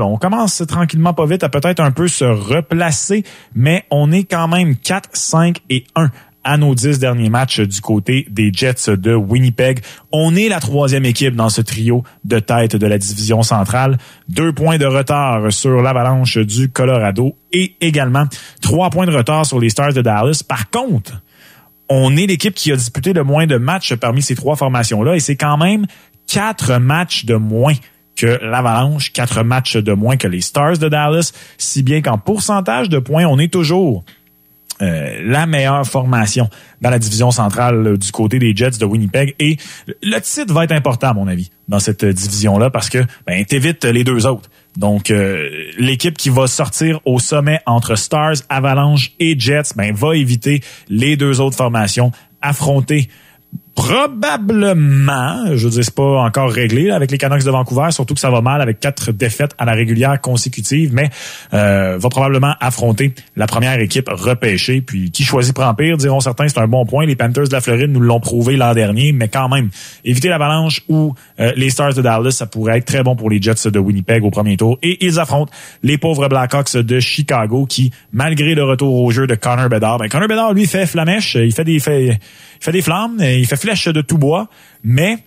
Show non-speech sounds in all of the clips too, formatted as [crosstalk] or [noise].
On commence tranquillement pas vite à peut-être un peu se replacer, mais on est quand même 4, 5 et 1 à nos dix derniers matchs du côté des Jets de Winnipeg. On est la troisième équipe dans ce trio de tête de la division centrale. Deux points de retard sur l'avalanche du Colorado et également trois points de retard sur les Stars de Dallas. Par contre, on est l'équipe qui a disputé le moins de matchs parmi ces trois formations-là et c'est quand même quatre matchs de moins que l'Avalanche, quatre matchs de moins que les Stars de Dallas, si bien qu'en pourcentage de points, on est toujours euh, la meilleure formation dans la division centrale du côté des Jets de Winnipeg. Et le titre va être important, à mon avis, dans cette division-là, parce que ben, t'évites les deux autres. Donc, euh, l'équipe qui va sortir au sommet entre Stars, Avalanche et Jets, ben, va éviter les deux autres formations, affronter probablement, je veux dire, c'est pas encore réglé avec les Canucks de Vancouver, surtout que ça va mal avec quatre défaites à la régulière consécutive, mais euh, va probablement affronter la première équipe repêchée. Puis qui choisit prend pire, diront certains, c'est un bon point. Les Panthers de la Floride nous l'ont prouvé l'an dernier, mais quand même, éviter l'avalanche ou euh, les Stars de Dallas, ça pourrait être très bon pour les Jets de Winnipeg au premier tour. Et ils affrontent les pauvres Blackhawks de Chicago qui, malgré le retour au jeu de Connor Bedard, ben Connor Bedard, lui, fait flamèche, il fait des, fait, il fait des flammes, il fait flèche de tout bois, mais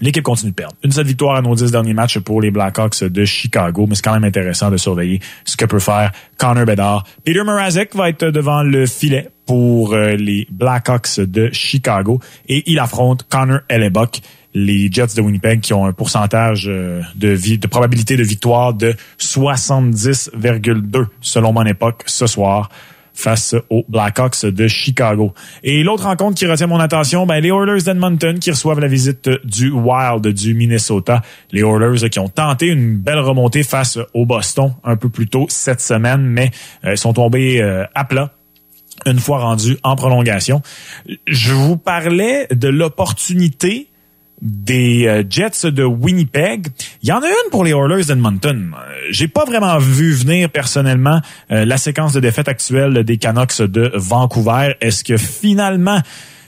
l'équipe continue de perdre. Une seule victoire à nos dix derniers matchs pour les Blackhawks de Chicago, mais c'est quand même intéressant de surveiller ce que peut faire Connor Bedard. Peter Mrazek va être devant le filet pour euh, les Blackhawks de Chicago et il affronte Connor Hellebuck les Jets de Winnipeg qui ont un pourcentage euh, de, vie, de probabilité de victoire de 70,2 selon mon époque ce soir face aux Blackhawks de Chicago. Et l'autre rencontre qui retient mon attention, ben, les Oilers d'Edmonton qui reçoivent la visite du Wild du Minnesota. Les Oilers qui ont tenté une belle remontée face au Boston un peu plus tôt cette semaine, mais euh, sont tombés euh, à plat une fois rendus en prolongation. Je vous parlais de l'opportunité des euh, Jets de Winnipeg. Il y en a une pour les Oilers d'Edmonton. Euh, j'ai pas vraiment vu venir personnellement euh, la séquence de défaite actuelle des Canucks de Vancouver. Est-ce que finalement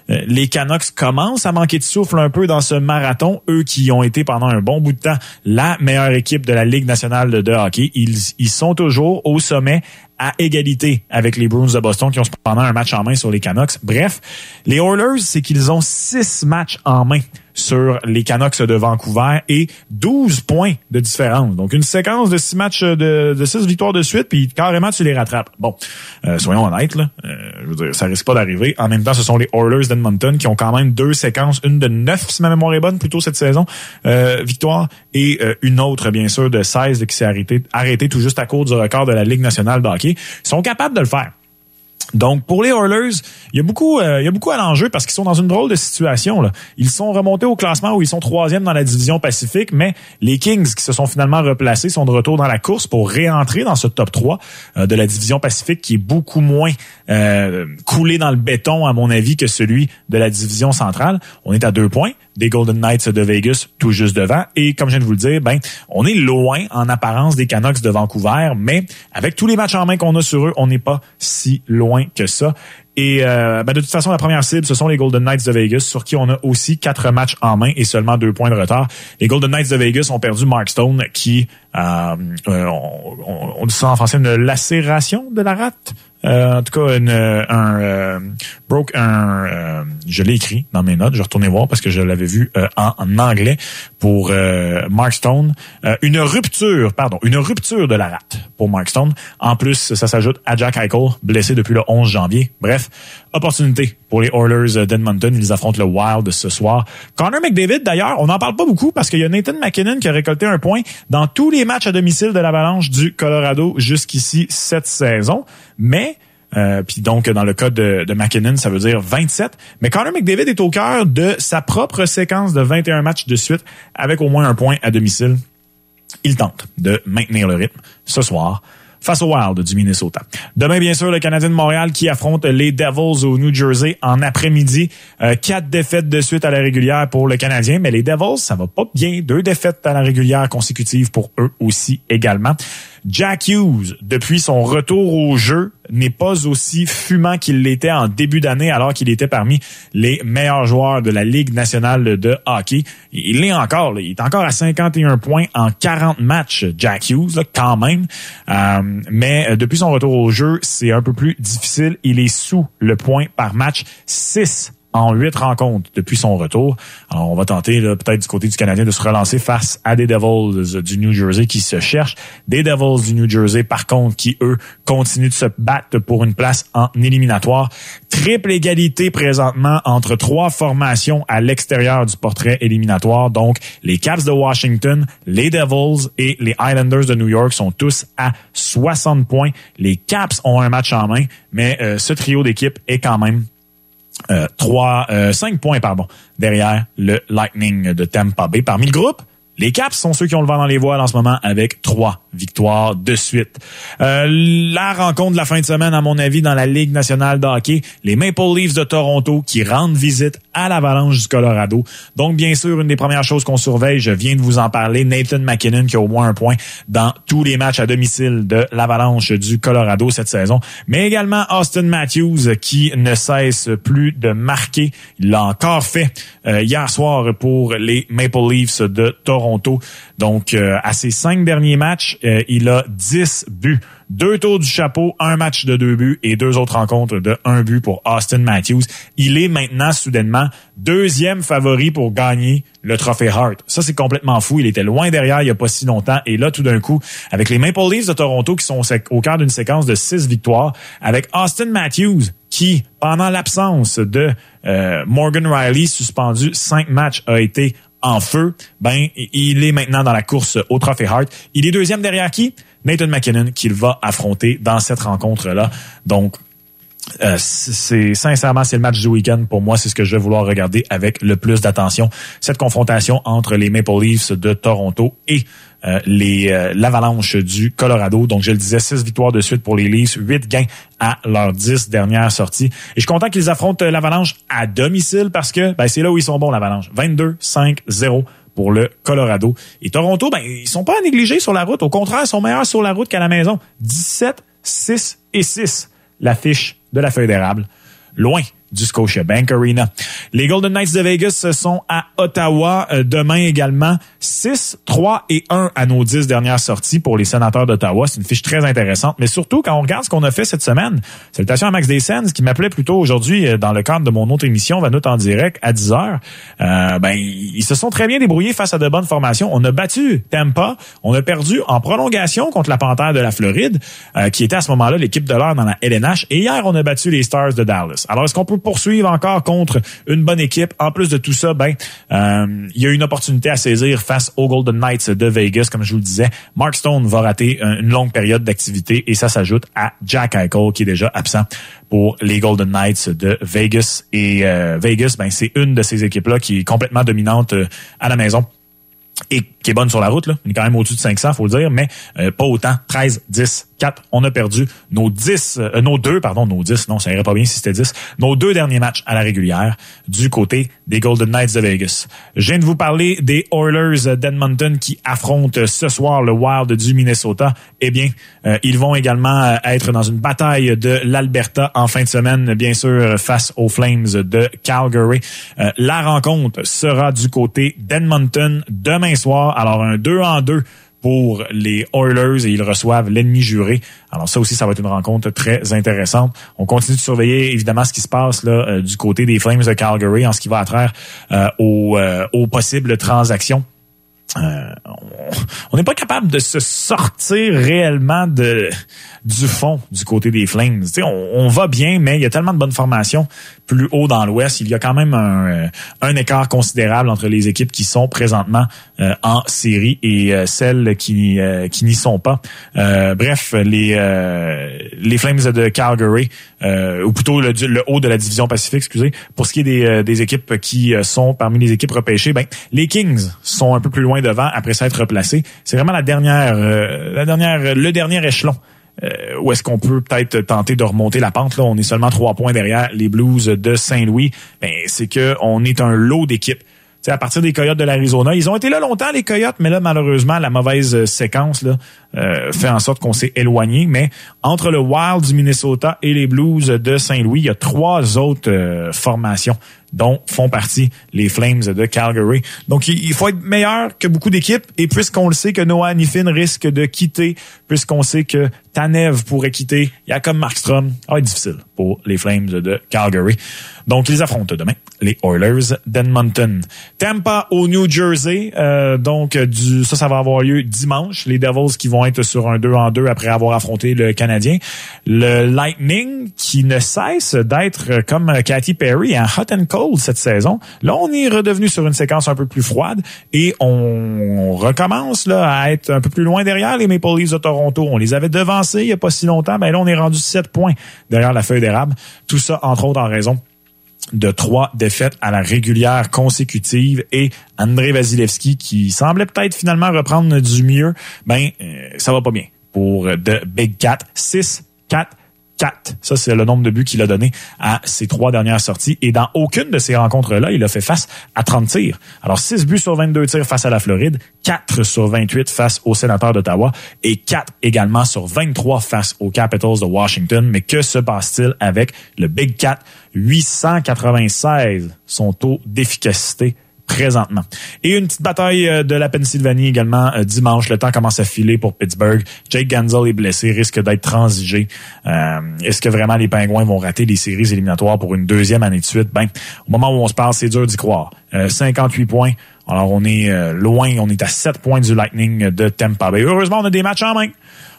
les Canucks commencent à manquer de souffle un peu dans ce marathon, eux qui ont été pendant un bon bout de temps la meilleure équipe de la Ligue nationale de hockey. Ils, ils sont toujours au sommet à égalité avec les Bruins de Boston qui ont cependant un match en main sur les Canucks. Bref, les Oilers, c'est qu'ils ont six matchs en main sur les Canucks de Vancouver et 12 points de différence. Donc, une séquence de six matchs de, de six victoires de suite, puis carrément, tu les rattrapes. Bon, euh, soyons honnêtes, là, euh, je veux dire, ça risque pas d'arriver. En même temps, ce sont les Oilers d'Edmonton qui ont quand même deux séquences, une de neuf, si ma mémoire est bonne, plutôt cette saison, euh, victoire, et une autre, bien sûr, de 16 qui s'est arrêtée arrêté tout juste à cause du record de la Ligue nationale de. Sont capables de le faire. Donc pour les Oilers, il y a beaucoup, euh, il y a beaucoup à l'enjeu parce qu'ils sont dans une drôle de situation. Ils sont remontés au classement où ils sont troisième dans la division Pacifique, mais les Kings qui se sont finalement replacés sont de retour dans la course pour réentrer dans ce top 3 euh, de la division Pacifique qui est beaucoup moins euh, coulé dans le béton à mon avis que celui de la division centrale. On est à deux points des Golden Knights de Vegas tout juste devant et comme je viens de vous le dire, ben on est loin en apparence des Canucks de Vancouver, mais avec tous les matchs en main qu'on a sur eux, on n'est pas si loin que ça. Et euh, ben de toute façon, la première cible, ce sont les Golden Knights de Vegas, sur qui on a aussi quatre matchs en main et seulement deux points de retard. Les Golden Knights de Vegas ont perdu Mark Stone, qui, euh, euh on, on, dit ça en français, une lacération de la rate? Euh, en tout cas, une, un euh, broke, un, euh, je l'ai écrit dans mes notes. Je retournais voir parce que je l'avais vu en, en, anglais pour Mark Stone. une rupture, pardon, une rupture de la rate pour Mark Stone. En plus, ça s'ajoute à Jack Eichel, blessé depuis le 11 janvier. Bref, opportunité pour les Oilers d'Edmonton. Ils affrontent le Wild ce soir. Connor McDavid, d'ailleurs, on n'en parle pas beaucoup parce qu'il y a Nathan McKinnon qui a récolté un point dans tous les matchs à domicile de l'Avalanche du Colorado jusqu'ici cette saison. Mais euh, puis donc, dans le cas de, de, McKinnon, ça veut dire 27. Mais Connor McDavid est au cœur de sa propre séquence de 21 matchs de suite avec au moins un point à domicile. Il tente de maintenir le rythme ce soir face au Wild du Minnesota. Demain, bien sûr, le Canadien de Montréal qui affronte les Devils au New Jersey en après-midi. Euh, quatre défaites de suite à la régulière pour le Canadien, mais les Devils, ça va pas bien. Deux défaites à la régulière consécutives pour eux aussi également. Jack Hughes, depuis son retour au jeu, n'est pas aussi fumant qu'il l'était en début d'année alors qu'il était parmi les meilleurs joueurs de la Ligue nationale de hockey. Il l'est encore. Il est encore à 51 points en 40 matchs, Jack Hughes, quand même. Euh, mais euh, depuis son retour au jeu, c'est un peu plus difficile. Il est sous le point par match. 6 en huit rencontres depuis son retour. Alors, on va tenter peut-être du côté du Canadien de se relancer face à des Devils du New Jersey qui se cherchent. Des Devils du New Jersey, par contre, qui, eux, continuent de se battre pour une place en éliminatoire. Triple égalité présentement entre trois formations à l'extérieur du portrait éliminatoire. Donc, les Caps de Washington, les Devils et les Islanders de New York sont tous à 60 points. Les Caps ont un match en main, mais euh, ce trio d'équipes est quand même euh, trois, euh, cinq points pardon, derrière le Lightning de Tampa Bay. Parmi le groupe, les Caps sont ceux qui ont le vent dans les voiles en ce moment avec trois victoires de suite. Euh, la rencontre de la fin de semaine, à mon avis, dans la Ligue nationale de hockey, les Maple Leafs de Toronto qui rendent visite à l'Avalanche du Colorado. Donc, bien sûr, une des premières choses qu'on surveille, je viens de vous en parler, Nathan McKinnon qui a au moins un point dans tous les matchs à domicile de l'Avalanche du Colorado cette saison, mais également Austin Matthews qui ne cesse plus de marquer. Il l'a encore fait euh, hier soir pour les Maple Leafs de Toronto. Donc, euh, à ses cinq derniers matchs, euh, il a 10 buts. Deux tours du chapeau, un match de deux buts et deux autres rencontres de un but pour Austin Matthews. Il est maintenant soudainement deuxième favori pour gagner le trophée Hart. Ça, c'est complètement fou. Il était loin derrière il y a pas si longtemps. Et là, tout d'un coup, avec les Maple Leafs de Toronto qui sont au cœur d'une séquence de six victoires, avec Austin Matthews qui, pendant l'absence de euh, Morgan Riley, suspendu cinq matchs, a été en feu, ben il est maintenant dans la course au Trophée Hart. Il est deuxième derrière qui? Nathan McKinnon qu'il va affronter dans cette rencontre-là. Donc, euh, c'est sincèrement c'est le match du week-end pour moi c'est ce que je vais vouloir regarder avec le plus d'attention cette confrontation entre les Maple Leafs de Toronto et euh, les euh, l'Avalanche du Colorado. Donc, je le disais, six victoires de suite pour les Leafs, huit gains à leurs dix dernières sorties. Et je suis content qu'ils affrontent l'Avalanche à domicile parce que ben, c'est là où ils sont bons, l'Avalanche. 22-5-0 pour le Colorado. Et Toronto, ben, ils sont pas à négliger sur la route. Au contraire, ils sont meilleurs sur la route qu'à la maison. 17, 6 et 6. L'affiche de la feuille d'érable. Loin du Scotiabank Arena. Les Golden Knights de Vegas sont à Ottawa euh, demain également. 6, 3 et 1 à nos 10 dernières sorties pour les sénateurs d'Ottawa. C'est une fiche très intéressante. Mais surtout, quand on regarde ce qu'on a fait cette semaine, salutations à Max Descens qui m'appelait plutôt aujourd'hui euh, dans le cadre de mon autre émission Vanout en direct à 10 heures. Euh, ben, ils se sont très bien débrouillés face à de bonnes formations. On a battu Tampa. On a perdu en prolongation contre la Panthère de la Floride, qui était à ce moment-là l'équipe de l'heure dans la LNH. Et hier, on a battu les Stars de Dallas. Alors, est-ce qu'on peut poursuivre encore contre une bonne équipe. En plus de tout ça, ben, euh, il y a une opportunité à saisir face aux Golden Knights de Vegas, comme je vous le disais. Mark Stone va rater une longue période d'activité et ça s'ajoute à Jack Eichel qui est déjà absent pour les Golden Knights de Vegas. Et euh, Vegas, ben, c'est une de ces équipes-là qui est complètement dominante euh, à la maison qui est bonne sur la route. Là. On est quand même au-dessus de 500, faut le dire, mais pas autant. 13, 10, on a perdu nos 10, euh, nos deux, pardon, nos 10, non, ça irait pas bien si c'était 10, nos deux derniers matchs à la régulière du côté des Golden Knights de Vegas. Je viens de vous parler des Oilers d'Edmonton qui affrontent ce soir le Wild du Minnesota. Eh bien, euh, ils vont également euh, être dans une bataille de l'Alberta en fin de semaine, bien sûr, face aux Flames de Calgary. la rencontre sera du côté d'Edmonton demain soir. Alors, un 2 en 2 pour les Oilers et ils reçoivent l'ennemi juré. Alors ça aussi, ça va être une rencontre très intéressante. On continue de surveiller évidemment ce qui se passe là euh, du côté des Flames de Calgary en ce qui va attraire euh, euh, aux possibles transactions. On n'est pas capable de se sortir réellement de du fond du côté des Flames. On, on va bien, mais il y a tellement de bonnes formations plus haut dans l'Ouest. Il y a quand même un, euh, un, écart considérable entre les équipes qui sont présentement euh, en série et euh, celles qui, qui n'y sont pas. bref, les, les Flames de Calgary, ou plutôt le, le, haut de la division Pacifique, excusez, pour ce qui est des, des équipes qui sont parmi les équipes repêchées, ben, les Kings sont un peu plus loin devant après s'être replacés. C'est vraiment la dernière, la dernière, le dernier échelon euh, où est-ce qu'on peut peut-être tenter de remonter la pente là On est seulement trois points derrière les Blues de Saint-Louis. Ben c'est que on est un lot d'équipes à partir des Coyotes de l'Arizona. Ils ont été là longtemps, les Coyotes, mais là, malheureusement, la mauvaise euh, séquence là, euh, fait en sorte qu'on s'est éloigné. Mais entre le Wild du Minnesota et les Blues de Saint-Louis, il y a trois autres euh, formations dont font partie les Flames de Calgary. Donc, il faut être meilleur que beaucoup d'équipes. Et puisqu'on le sait que Noah Nifin risque de quitter, puisqu'on sait que Tanev pourrait quitter, il y a comme Markstrom, difficile pour les Flames de Calgary. Donc, ils affrontent demain les Oilers d'Edmonton. Tampa au New Jersey. Euh, donc, du, ça, ça va avoir lieu dimanche. Les Devils qui vont être sur un 2 en 2 après avoir affronté le Canadien. Le Lightning qui ne cesse d'être comme Katy Perry en hot and cold cette saison. Là, on est redevenu sur une séquence un peu plus froide et on recommence à être un peu plus loin derrière les Maple Leafs de Toronto. On les avait devancés il y a pas si longtemps. Ben là, on est rendu 7 points derrière la feuille d'érable. Tout ça, entre autres, en raison de trois défaites à la régulière consécutive et André Vasilevski qui semblait peut-être finalement reprendre du mieux, ben euh, ça va pas bien pour The Big Cat 6 4 ça, c'est le nombre de buts qu'il a donné à ses trois dernières sorties. Et dans aucune de ces rencontres-là, il a fait face à 30 tirs. Alors, 6 buts sur 22 tirs face à la Floride, 4 sur 28 face aux sénateurs d'Ottawa et 4 également sur 23 face aux Capitals de Washington. Mais que se passe-t-il avec le Big Cat? 896, son taux d'efficacité présentement. Et une petite bataille euh, de la Pennsylvanie également euh, dimanche. Le temps commence à filer pour Pittsburgh. Jake Gansel est blessé, risque d'être transigé. Euh, est-ce que vraiment les Pingouins vont rater les séries éliminatoires pour une deuxième année de suite? Ben, au moment où on se parle, c'est dur d'y croire. 58 points. Alors on est loin, on est à 7 points du Lightning de Tampa Bay. Heureusement, on a des matchs en main.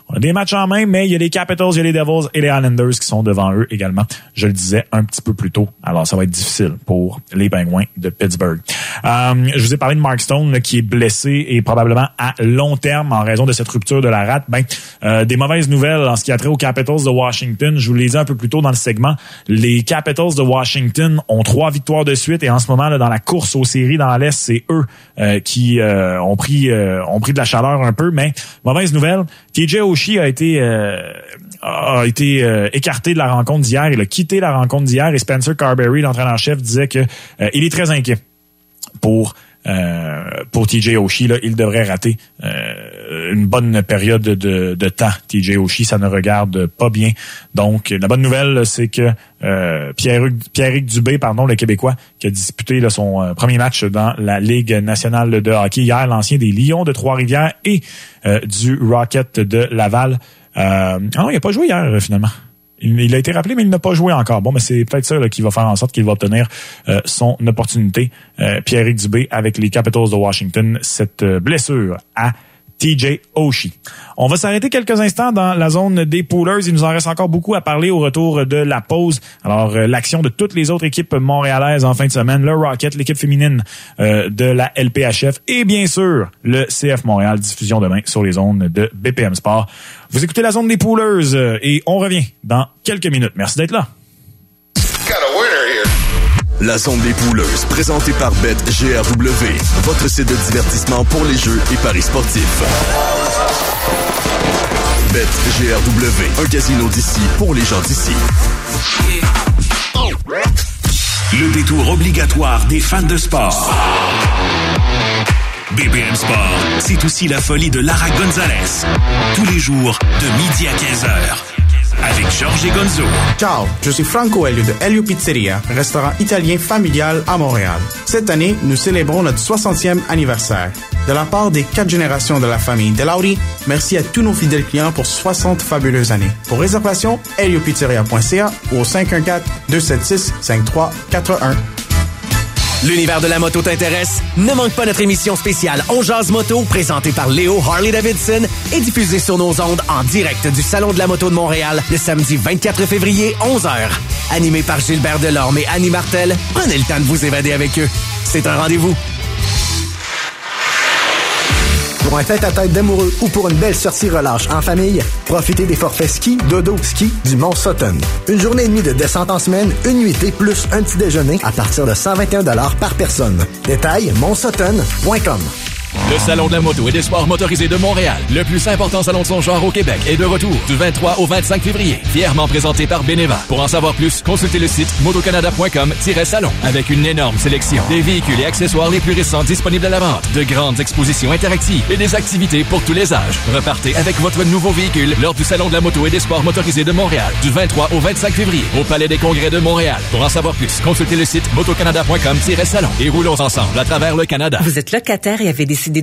On a des matchs en main, mais il y a les Capitals, il y a les Devils et les Islanders qui sont devant eux également. Je le disais un petit peu plus tôt. Alors, ça va être difficile pour les Penguins de Pittsburgh. Euh, je vous ai parlé de Mark Stone qui est blessé et probablement à long terme en raison de cette rupture de la rate. Ben, euh, des mauvaises nouvelles en ce qui a trait aux Capitals de Washington. Je vous l'ai dit un peu plus tôt dans le segment. Les Capitals de Washington ont trois victoires de suite et en ce moment, là, dans la course aux séries dans l'Est, c'est eux euh, qui ont pris ont pris de la chaleur un peu. Mais mauvaise nouvelle, TJ Oshie a été euh, a été euh, écarté de la rencontre d'hier. Il a quitté la rencontre d'hier et Spencer Carberry, l'entraîneur-chef, disait que euh, il est très inquiet pour pour TJ Oshie, là, il devrait rater une bonne période de, de temps. TJ Oshie, ça ne regarde pas bien. Donc, la bonne nouvelle, c'est que Pierre-Éric Pierre Dubé, pardon, le Québécois, qui a disputé là, son premier match dans la Ligue nationale de hockey hier, l'ancien des Lions de Trois-Rivières et du Rocket de Laval, euh, ah non, il n'a pas joué hier, euh, finalement. Il, a été rappelé, mais il n'a pas joué encore. Bon, mais c'est peut-être ça qui va faire en sorte qu'il va obtenir euh, son opportunité. Euh, Pierre-Éric Dubé avec les Capitals de Washington, cette blessure à TJ Oshie. On va s'arrêter quelques instants dans la zone des poolers. Il nous en reste encore beaucoup à parler au retour de la pause. Alors, euh, l'action de toutes les autres équipes montréalaises en fin de semaine, le Rocket, l'équipe féminine euh, de la LPHF et bien sûr le CF Montréal, diffusion demain sur les zones de BPM Sport. Vous écoutez la zone des poolers euh, et on revient dans quelques minutes. Merci d'être là. La zone des pouleuses, présentée par BetGRW, votre site de divertissement pour les jeux et paris sportifs. BetGRW, un casino d'ici pour les gens d'ici. Le détour obligatoire des fans de sport. BBM Sport, c'est aussi la folie de Lara Gonzalez. Tous les jours, de midi à 15h avec Georges Gonzo. Ciao, je suis Franco Elio de Elio Pizzeria, restaurant italien familial à Montréal. Cette année, nous célébrons notre 60e anniversaire. De la part des quatre générations de la famille Delauri, merci à tous nos fidèles clients pour 60 fabuleuses années. Pour réservation, heliopizzeria.ca ou au 514-276-5341. L'univers de la moto t'intéresse? Ne manque pas notre émission spéciale On Jazz Moto, présentée par Léo Harley-Davidson et diffusée sur nos ondes en direct du Salon de la Moto de Montréal le samedi 24 février, 11h. Animé par Gilbert Delorme et Annie Martel, prenez le temps de vous évader avec eux. C'est un rendez-vous. Pour un tête-à-tête d'amoureux ou pour une belle sortie relâche en famille, profitez des forfaits ski, dodo, ski du Mont Sutton. Une journée et demie de descente en semaine, une nuitée plus un petit déjeuner à partir de 121 par personne. Détail, montsutton.com. Le Salon de la moto et des sports motorisés de Montréal, le plus important salon de son genre au Québec, est de retour du 23 au 25 février. Fièrement présenté par Beneva. Pour en savoir plus, consultez le site motocanada.com-salon avec une énorme sélection des véhicules et accessoires les plus récents disponibles à la vente, de grandes expositions interactives et des activités pour tous les âges. Repartez avec votre nouveau véhicule lors du Salon de la moto et des sports motorisés de Montréal du 23 au 25 février au Palais des Congrès de Montréal. Pour en savoir plus, consultez le site motocanada.com-salon et roulons ensemble à travers le Canada. Vous êtes locataire et avez décidé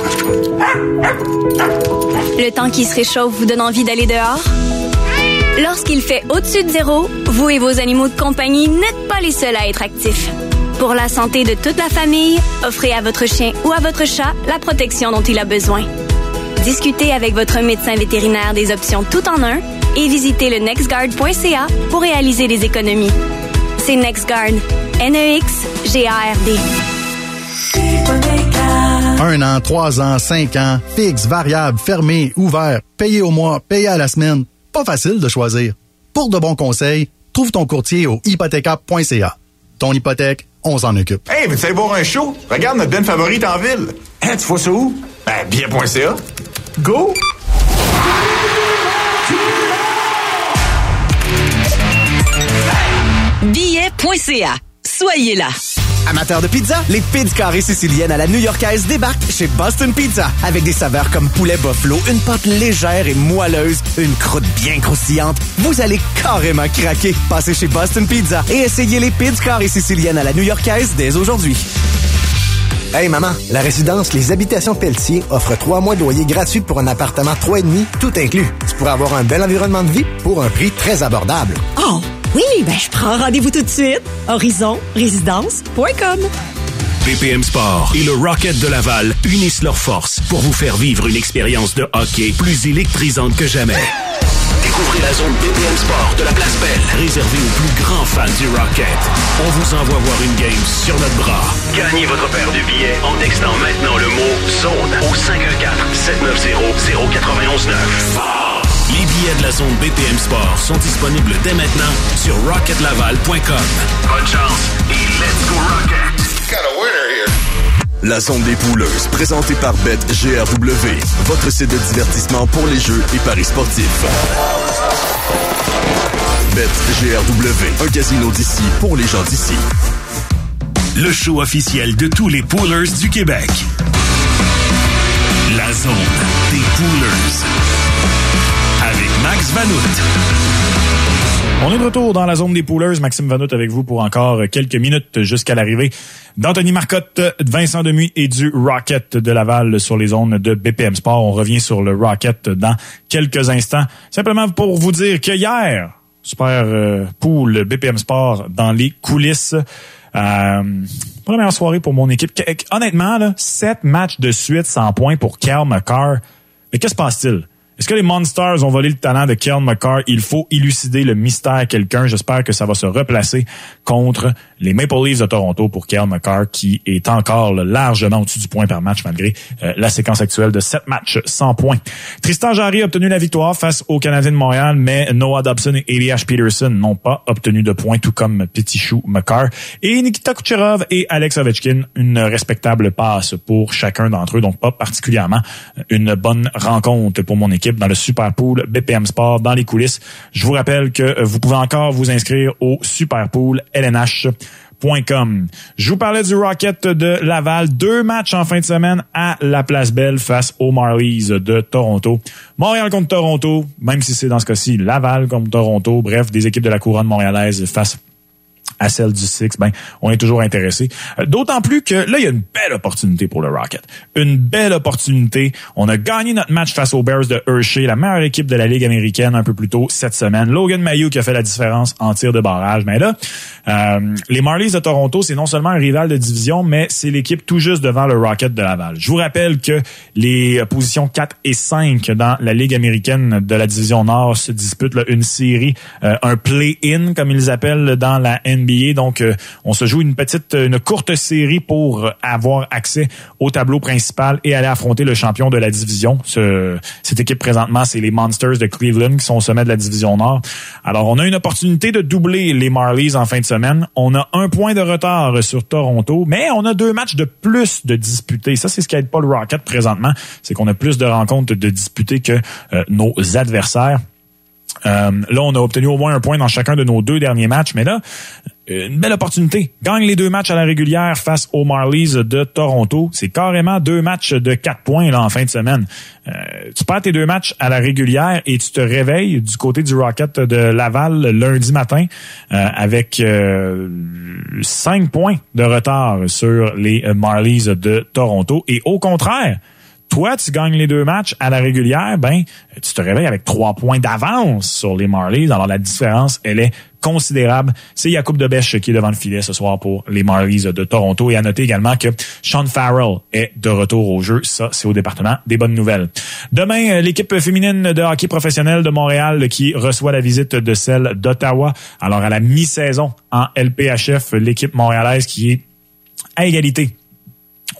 Le temps qui se réchauffe vous donne envie d'aller dehors? Lorsqu'il fait au-dessus de zéro, vous et vos animaux de compagnie n'êtes pas les seuls à être actifs. Pour la santé de toute la famille, offrez à votre chien ou à votre chat la protection dont il a besoin. Discutez avec votre médecin vétérinaire des options tout en un et visitez le nextguard.ca pour réaliser des économies. C'est NextGuard. N-E-X-G-A-R-D. Un an, trois ans, cinq ans, fixe, variable, fermé, ouvert, payé au mois, payé à la semaine. Pas facile de choisir. Pour de bons conseils, trouve ton courtier au hypothéca.ca. Ton hypothèque, on s'en occupe. Hey, veux-tu aller voir un show? Regarde notre band favorite en ville. Hein, tu vois ça où? Ben, bien.ca. Go! Billet.ca. Soyez là. Amateurs de pizza, les pizzas carrées siciliennes à la new-yorkaise débarquent chez Boston Pizza avec des saveurs comme poulet buffalo, une pâte légère et moelleuse, une croûte bien croustillante. Vous allez carrément craquer. Passez chez Boston Pizza et essayez les pizzas carrées siciliennes à la new-yorkaise dès aujourd'hui. Hey maman, la résidence Les Habitations Pelletier offre trois mois de loyer gratuit pour un appartement 3,5, tout inclus. Tu pourras avoir un bel environnement de vie pour un prix très abordable. Oh, oui, ben je prends rendez-vous tout de suite. Horizonrésidence.com BPM Sport et le Rocket de Laval unissent leurs forces pour vous faire vivre une expérience de hockey plus électrisante que jamais. Découvrez la zone BPM Sport de la place Belle, réservée aux plus grands fans du Rocket. On vous envoie voir une game sur notre bras. Gagnez votre paire de billets en textant maintenant le mot zone au 514-790-0919. Les billets de la zone BPM Sport sont disponibles dès maintenant sur rocketlaval.com. Bonne chance et let's go Rocket! La zone des pouleuses, présentée par BetGRW, votre site de divertissement pour les jeux et paris sportifs. BetGRW, un casino d'ici pour les gens d'ici. Le show officiel de tous les poolers du Québec. La zone des poolers. Max Vanout. On est de retour dans la zone des poolers. Maxime Vanout avec vous pour encore quelques minutes jusqu'à l'arrivée d'Anthony Marcotte, Vincent Demuy et du Rocket de Laval sur les zones de BPM Sport. On revient sur le Rocket dans quelques instants. Simplement pour vous dire que hier, super euh, pool BPM Sport dans les coulisses. Euh, première soirée pour mon équipe. Honnêtement, là, sept matchs de suite sans points pour Cal McCarr. Mais qu'est-ce qui se passe-t-il? Est-ce que les Monsters ont volé le talent de Kel McCarr? Il faut élucider le mystère à quelqu'un. J'espère que ça va se replacer contre les Maple Leafs de Toronto pour Kel McCarr, qui est encore largement au-dessus du point par match malgré euh, la séquence actuelle de sept matchs sans points. Tristan Jarry a obtenu la victoire face aux Canadiens de Montréal, mais Noah Dobson et Elias Peterson n'ont pas obtenu de points, tout comme Petit Chou McCarr. Et Nikita Kucherov et Alex Ovechkin, une respectable passe pour chacun d'entre eux, donc pas particulièrement une bonne rencontre pour mon équipe dans le Super Pool BPM Sport dans les coulisses. Je vous rappelle que vous pouvez encore vous inscrire au Super Pool LNH.com. Je vous parlais du Rocket de Laval. Deux matchs en fin de semaine à la Place Belle face aux Marlies de Toronto. Montréal contre Toronto, même si c'est dans ce cas-ci Laval contre Toronto. Bref, des équipes de la couronne montréalaise face à celle du Six, ben, on est toujours intéressé. Euh, D'autant plus que là, il y a une belle opportunité pour le Rocket. Une belle opportunité. On a gagné notre match face aux Bears de Hershey, la meilleure équipe de la Ligue américaine un peu plus tôt cette semaine. Logan Mayou qui a fait la différence en tir de barrage. Mais là, euh, les Marlies de Toronto, c'est non seulement un rival de division, mais c'est l'équipe tout juste devant le Rocket de Laval. Je vous rappelle que les positions 4 et 5 dans la Ligue américaine de la division Nord se disputent là, une série, euh, un play-in comme ils appellent dans la NBA. Donc, euh, on se joue une petite, une courte série pour avoir accès au tableau principal et aller affronter le champion de la division. Ce, cette équipe présentement, c'est les Monsters de Cleveland qui sont au sommet de la division Nord. Alors, on a une opportunité de doubler les Marlies en fin de semaine. On a un point de retard sur Toronto, mais on a deux matchs de plus de disputés. Ça, c'est ce qui aide pas le Rocket présentement, c'est qu'on a plus de rencontres de disputés que euh, nos adversaires. Euh, là, on a obtenu au moins un point dans chacun de nos deux derniers matchs, mais là, une belle opportunité. Gagne les deux matchs à la régulière face aux Marlies de Toronto. C'est carrément deux matchs de quatre points là, en fin de semaine. Euh, tu perds tes deux matchs à la régulière et tu te réveilles du côté du Rocket de Laval lundi matin euh, avec euh, cinq points de retard sur les Marlies de Toronto. Et au contraire, toi, tu gagnes les deux matchs à la régulière, ben, tu te réveilles avec trois points d'avance sur les Marlies. Alors, la différence, elle est considérable. C'est Yacoub Debèche qui est devant le filet ce soir pour les Marlies de Toronto. Et à noter également que Sean Farrell est de retour au jeu. Ça, c'est au département des bonnes nouvelles. Demain, l'équipe féminine de hockey professionnel de Montréal qui reçoit la visite de celle d'Ottawa. Alors, à la mi-saison en LPHF, l'équipe montréalaise qui est à égalité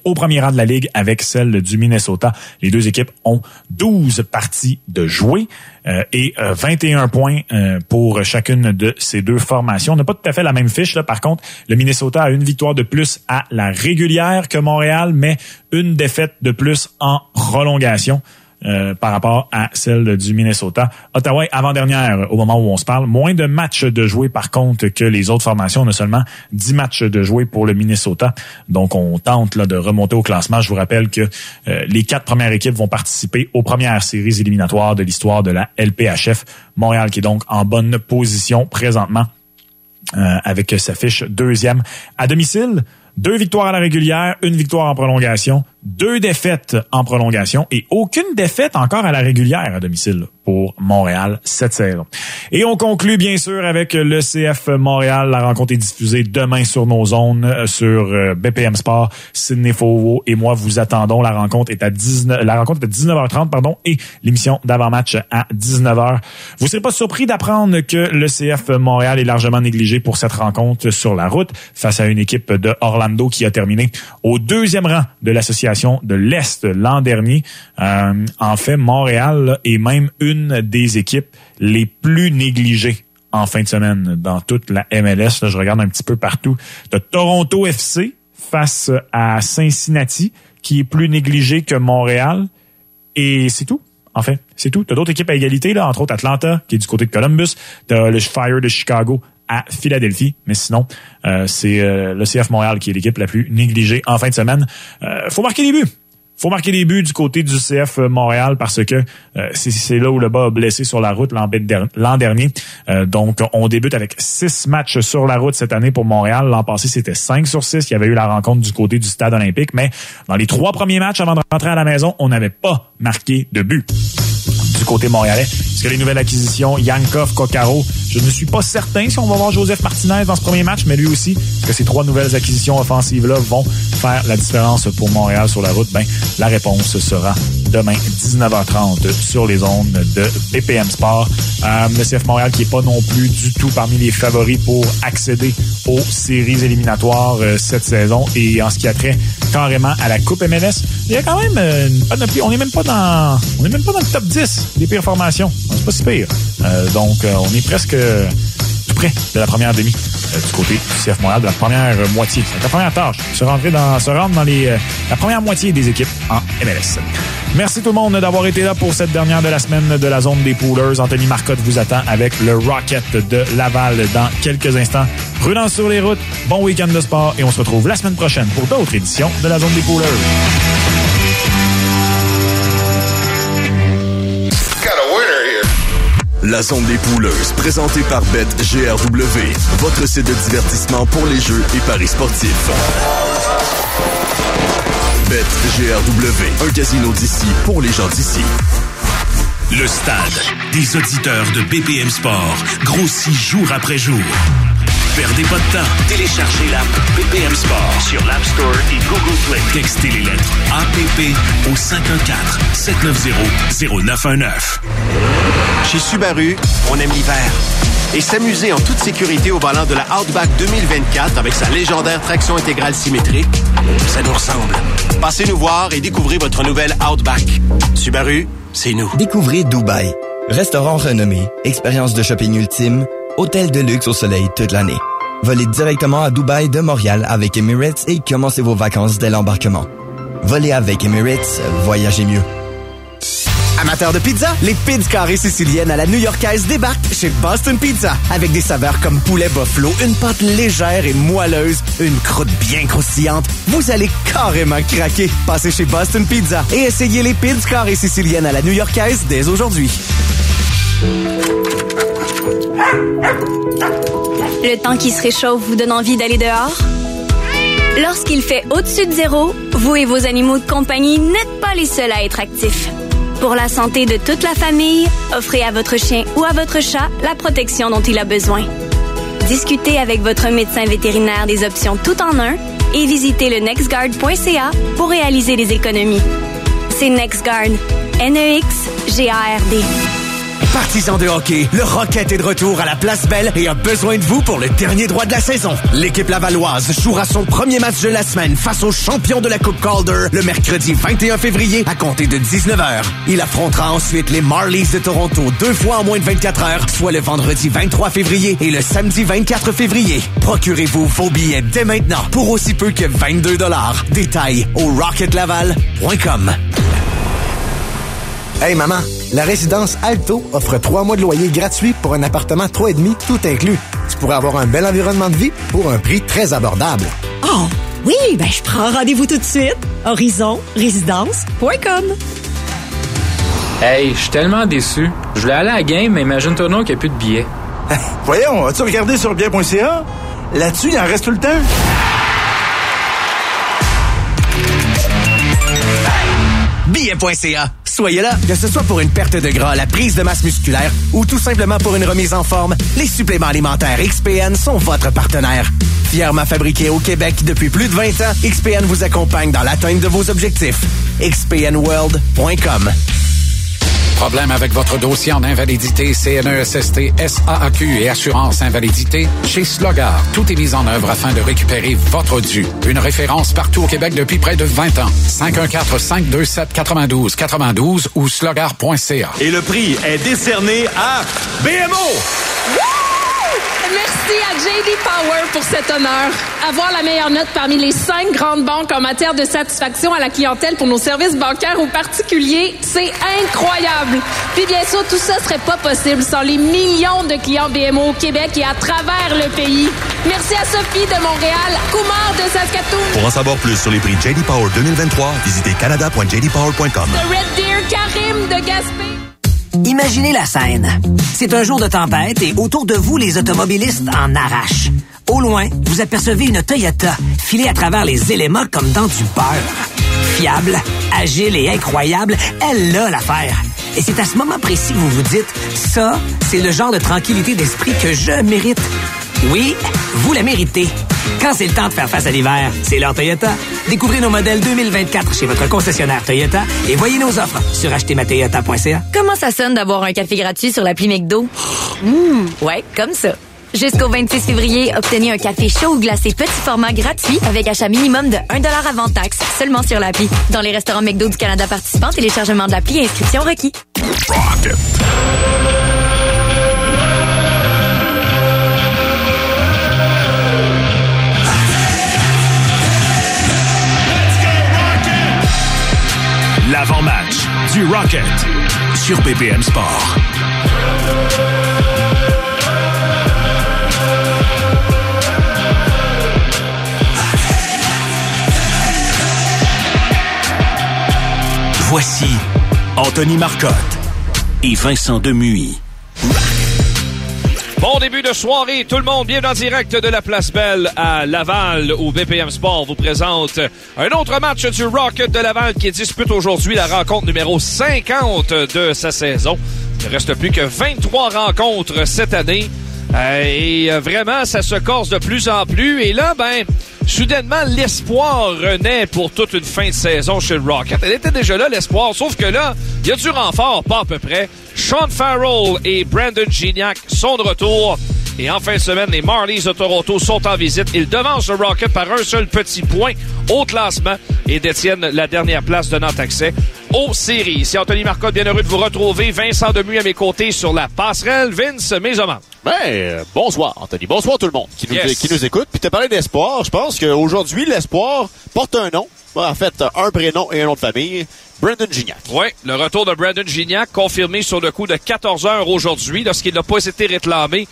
au premier rang de la Ligue avec celle du Minnesota. Les deux équipes ont 12 parties de jouer euh, et euh, 21 points euh, pour chacune de ces deux formations. On n'a pas tout à fait la même fiche. Là. Par contre, le Minnesota a une victoire de plus à la régulière que Montréal, mais une défaite de plus en prolongation. Euh, par rapport à celle du Minnesota. Ottawa avant-dernière au moment où on se parle. Moins de matchs de jouer par contre que les autres formations. On a seulement 10 matchs de jouer pour le Minnesota. Donc on tente là, de remonter au classement. Je vous rappelle que euh, les quatre premières équipes vont participer aux premières séries éliminatoires de l'histoire de la LPHF. Montréal qui est donc en bonne position présentement euh, avec sa fiche deuxième à domicile. Deux victoires à la régulière, une victoire en prolongation, deux défaites en prolongation et aucune défaite encore à la régulière à domicile pour Montréal cette saison. Et on conclut bien sûr avec le CF Montréal. La rencontre est diffusée demain sur nos zones, euh, sur euh, BPM Sport. Sidney Fauveau et moi vous attendons. La rencontre est à 19, la rencontre est à 19h30 pardon et l'émission d'avant-match à 19h. Vous serez pas surpris d'apprendre que le CF Montréal est largement négligé pour cette rencontre sur la route face à une équipe de Orlando qui a terminé au deuxième rang de l'association de l'Est l'an dernier. Euh, en fait, Montréal est même une des équipes les plus négligées en fin de semaine dans toute la MLS. Je regarde un petit peu partout. De Toronto FC face à Cincinnati, qui est plus négligé que Montréal. Et c'est tout. En fait, c'est tout. T'as d'autres équipes à égalité, là, entre autres Atlanta, qui est du côté de Columbus. T'as le Fire de Chicago à Philadelphie. Mais sinon, euh, c'est euh, le CF Montréal qui est l'équipe la plus négligée en fin de semaine. Euh, faut marquer des buts faut marquer des buts du côté du CF Montréal parce que c'est là où le bas a blessé sur la route l'an dernier. Euh, donc, on débute avec six matchs sur la route cette année pour Montréal. L'an passé, c'était cinq sur six. Il y avait eu la rencontre du côté du stade olympique. Mais dans les trois premiers matchs avant de rentrer à la maison, on n'avait pas marqué de but du côté montréalais. Parce que les nouvelles acquisitions, Yankov, Kokaro, je ne suis pas certain si on va voir Joseph Martinez dans ce premier match, mais lui aussi, que ces trois nouvelles acquisitions offensives-là vont faire la différence pour Montréal sur la route, ben, la réponse sera demain 19h30 sur les ondes de BPM Sport. Euh, le CF Montréal qui est pas non plus du tout parmi les favoris pour accéder aux séries éliminatoires euh, cette saison. Et en ce qui a trait carrément à la Coupe MLS, il y a quand même euh, une panoplie. On n'est même pas dans, on est même pas dans le top 10 des pires formations. C'est pas si pire. Euh, donc, euh, on est presque tout près de la première demi euh, du côté du CF Montréal, de la première moitié. C'est la première tâche, se, rentrer dans, se rendre dans les, la première moitié des équipes en MLS. Merci tout le monde d'avoir été là pour cette dernière de la semaine de la zone des poolers. Anthony Marcotte vous attend avec le Rocket de Laval dans quelques instants. Prudence sur les routes, bon week-end de sport et on se retrouve la semaine prochaine pour d'autres éditions de la zone des poolers. La zone des pouleuses, présentée par BetGRW, votre site de divertissement pour les jeux et paris sportifs. BetGRW, un casino d'ici pour les gens d'ici. Le stade des auditeurs de BPM Sport grossit jour après jour. Perdez pas de temps. Téléchargez l'app BPM Sport sur l'App Store et Google Play. Textez les lettres APP au 514-790-0919. Chez Subaru, on aime l'hiver. Et s'amuser en toute sécurité au volant de la Outback 2024 avec sa légendaire traction intégrale symétrique, ça nous ressemble. Passez nous voir et découvrez votre nouvelle Outback. Subaru, c'est nous. Découvrez Dubaï. Restaurant renommé, expérience de shopping ultime, hôtel de luxe au soleil toute l'année. Volez directement à Dubaï de Montréal avec Emirates et commencez vos vacances dès l'embarquement. Volez avec Emirates, voyagez mieux. Amateurs de pizza, les pizzas carrées siciliennes à la new-yorkaise débarquent chez Boston Pizza. Avec des saveurs comme poulet buffalo, une pâte légère et moelleuse, une croûte bien croustillante, vous allez carrément craquer. Passez chez Boston Pizza et essayez les pizzas carrées siciliennes à la new-yorkaise dès aujourd'hui. Le temps qui se réchauffe vous donne envie d'aller dehors? Lorsqu'il fait au-dessus de zéro, vous et vos animaux de compagnie n'êtes pas les seuls à être actifs. Pour la santé de toute la famille, offrez à votre chien ou à votre chat la protection dont il a besoin. Discutez avec votre médecin vétérinaire des options tout en un et visitez le nextguard.ca pour réaliser des économies. C'est NextGuard. N-E-X-G-A-R-D. Partisans de hockey, le Rocket est de retour à la Place Belle et a besoin de vous pour le dernier droit de la saison. L'équipe lavalloise jouera son premier match de la semaine face au champion de la Coupe Calder le mercredi 21 février à compter de 19h. Il affrontera ensuite les Marlies de Toronto deux fois en moins de 24 heures, soit le vendredi 23 février et le samedi 24 février. Procurez-vous vos billets dès maintenant pour aussi peu que 22 dollars. Détails au rocketlaval.com. Hey maman, la résidence Alto offre trois mois de loyer gratuit pour un appartement 3,5 tout inclus. Tu pourrais avoir un bel environnement de vie pour un prix très abordable. Oh, oui, ben je prends rendez-vous tout de suite. Horizonrésidence.com Hey, je suis tellement déçu. Je voulais aller à la game, mais imagine-toi donc qu'il n'y a plus de billets. [laughs] Voyons, as-tu regardé sur bien.ca? Là-dessus, il en reste tout le temps? Soyez là, que ce soit pour une perte de gras, la prise de masse musculaire ou tout simplement pour une remise en forme, les suppléments alimentaires XPN sont votre partenaire. Fièrement fabriqués au Québec depuis plus de 20 ans, XPN vous accompagne dans l'atteinte de vos objectifs. XPNWorld.com Problème avec votre dossier en invalidité, CNESST, SAAQ et assurance invalidité? Chez Slogar, tout est mis en œuvre afin de récupérer votre dû. Une référence partout au Québec depuis près de 20 ans. 514-527-92-92 92 ou slogar.ca. Et le prix est décerné à BMO! Merci à JD Power pour cet honneur. Avoir la meilleure note parmi les cinq grandes banques en matière de satisfaction à la clientèle pour nos services bancaires aux particuliers, c'est incroyable. Puis bien sûr, tout ça serait pas possible sans les millions de clients BMO au Québec et à travers le pays. Merci à Sophie de Montréal, Kumar de Saskatoon, Pour en savoir plus sur les prix JD Power 2023, visitez canada.jdpower.com. de Red Deer, Karim de Gaspé. Imaginez la scène. C'est un jour de tempête et autour de vous, les automobilistes en arrachent. Au loin, vous apercevez une Toyota filée à travers les éléments comme dans du beurre. Fiable, agile et incroyable, elle a l'affaire. Et c'est à ce moment précis que vous vous dites, ça, c'est le genre de tranquillité d'esprit que je mérite. Oui, vous la méritez. Quand c'est le temps de faire face à l'hiver, c'est l'heure Toyota. Découvrez nos modèles 2024 chez votre concessionnaire Toyota et voyez nos offres sur achetermatoyota.ca. Comment ça sonne d'avoir un café gratuit sur l'appli McDo? Mmh, ouais, comme ça. Jusqu'au 26 février, obtenez un café chaud ou glacé petit format gratuit avec achat minimum de 1 avant taxe seulement sur l'appli. Dans les restaurants McDo du Canada participants, téléchargement de l'appli et inscription requis. Du Rocket sur BPM Sport. Voici Anthony Marcotte et Vincent Demuy. Début de soirée, tout le monde, bien en direct de la Place Belle à Laval, où BPM Sport vous présente un autre match du Rocket de Laval qui dispute aujourd'hui la rencontre numéro 50 de sa saison. Il ne reste plus que 23 rencontres cette année. Euh, et euh, vraiment, ça se corse de plus en plus. Et là, ben, soudainement, l'espoir renaît pour toute une fin de saison chez le Rocket. Elle était déjà là, l'espoir, sauf que là, il y a du renfort, pas à peu près. Sean Farrell et Brandon Gignac sont de retour. Et en fin de semaine, les Marlies de Toronto sont en visite. Ils devancent le Rocket par un seul petit point au classement et détiennent la dernière place donnant accès aux séries. C'est Anthony Marcotte, bien heureux de vous retrouver. Vincent Demus à mes côtés sur la passerelle. Vince, mes hommes. Ben, euh, bonsoir, Anthony. Bonsoir tout le monde qui nous, Yes. qui nous écoute. Puis t'as parlé d'espoir. Je pense qu'aujourd'hui, l'espoir porte un nom. En fait, un prénom et un nom de famille. Brandon Gignac. Oui, le retour de Brandon Gignac confirmé sur le coup de 14 heures aujourd'hui lorsqu'il n'a pas été réclamé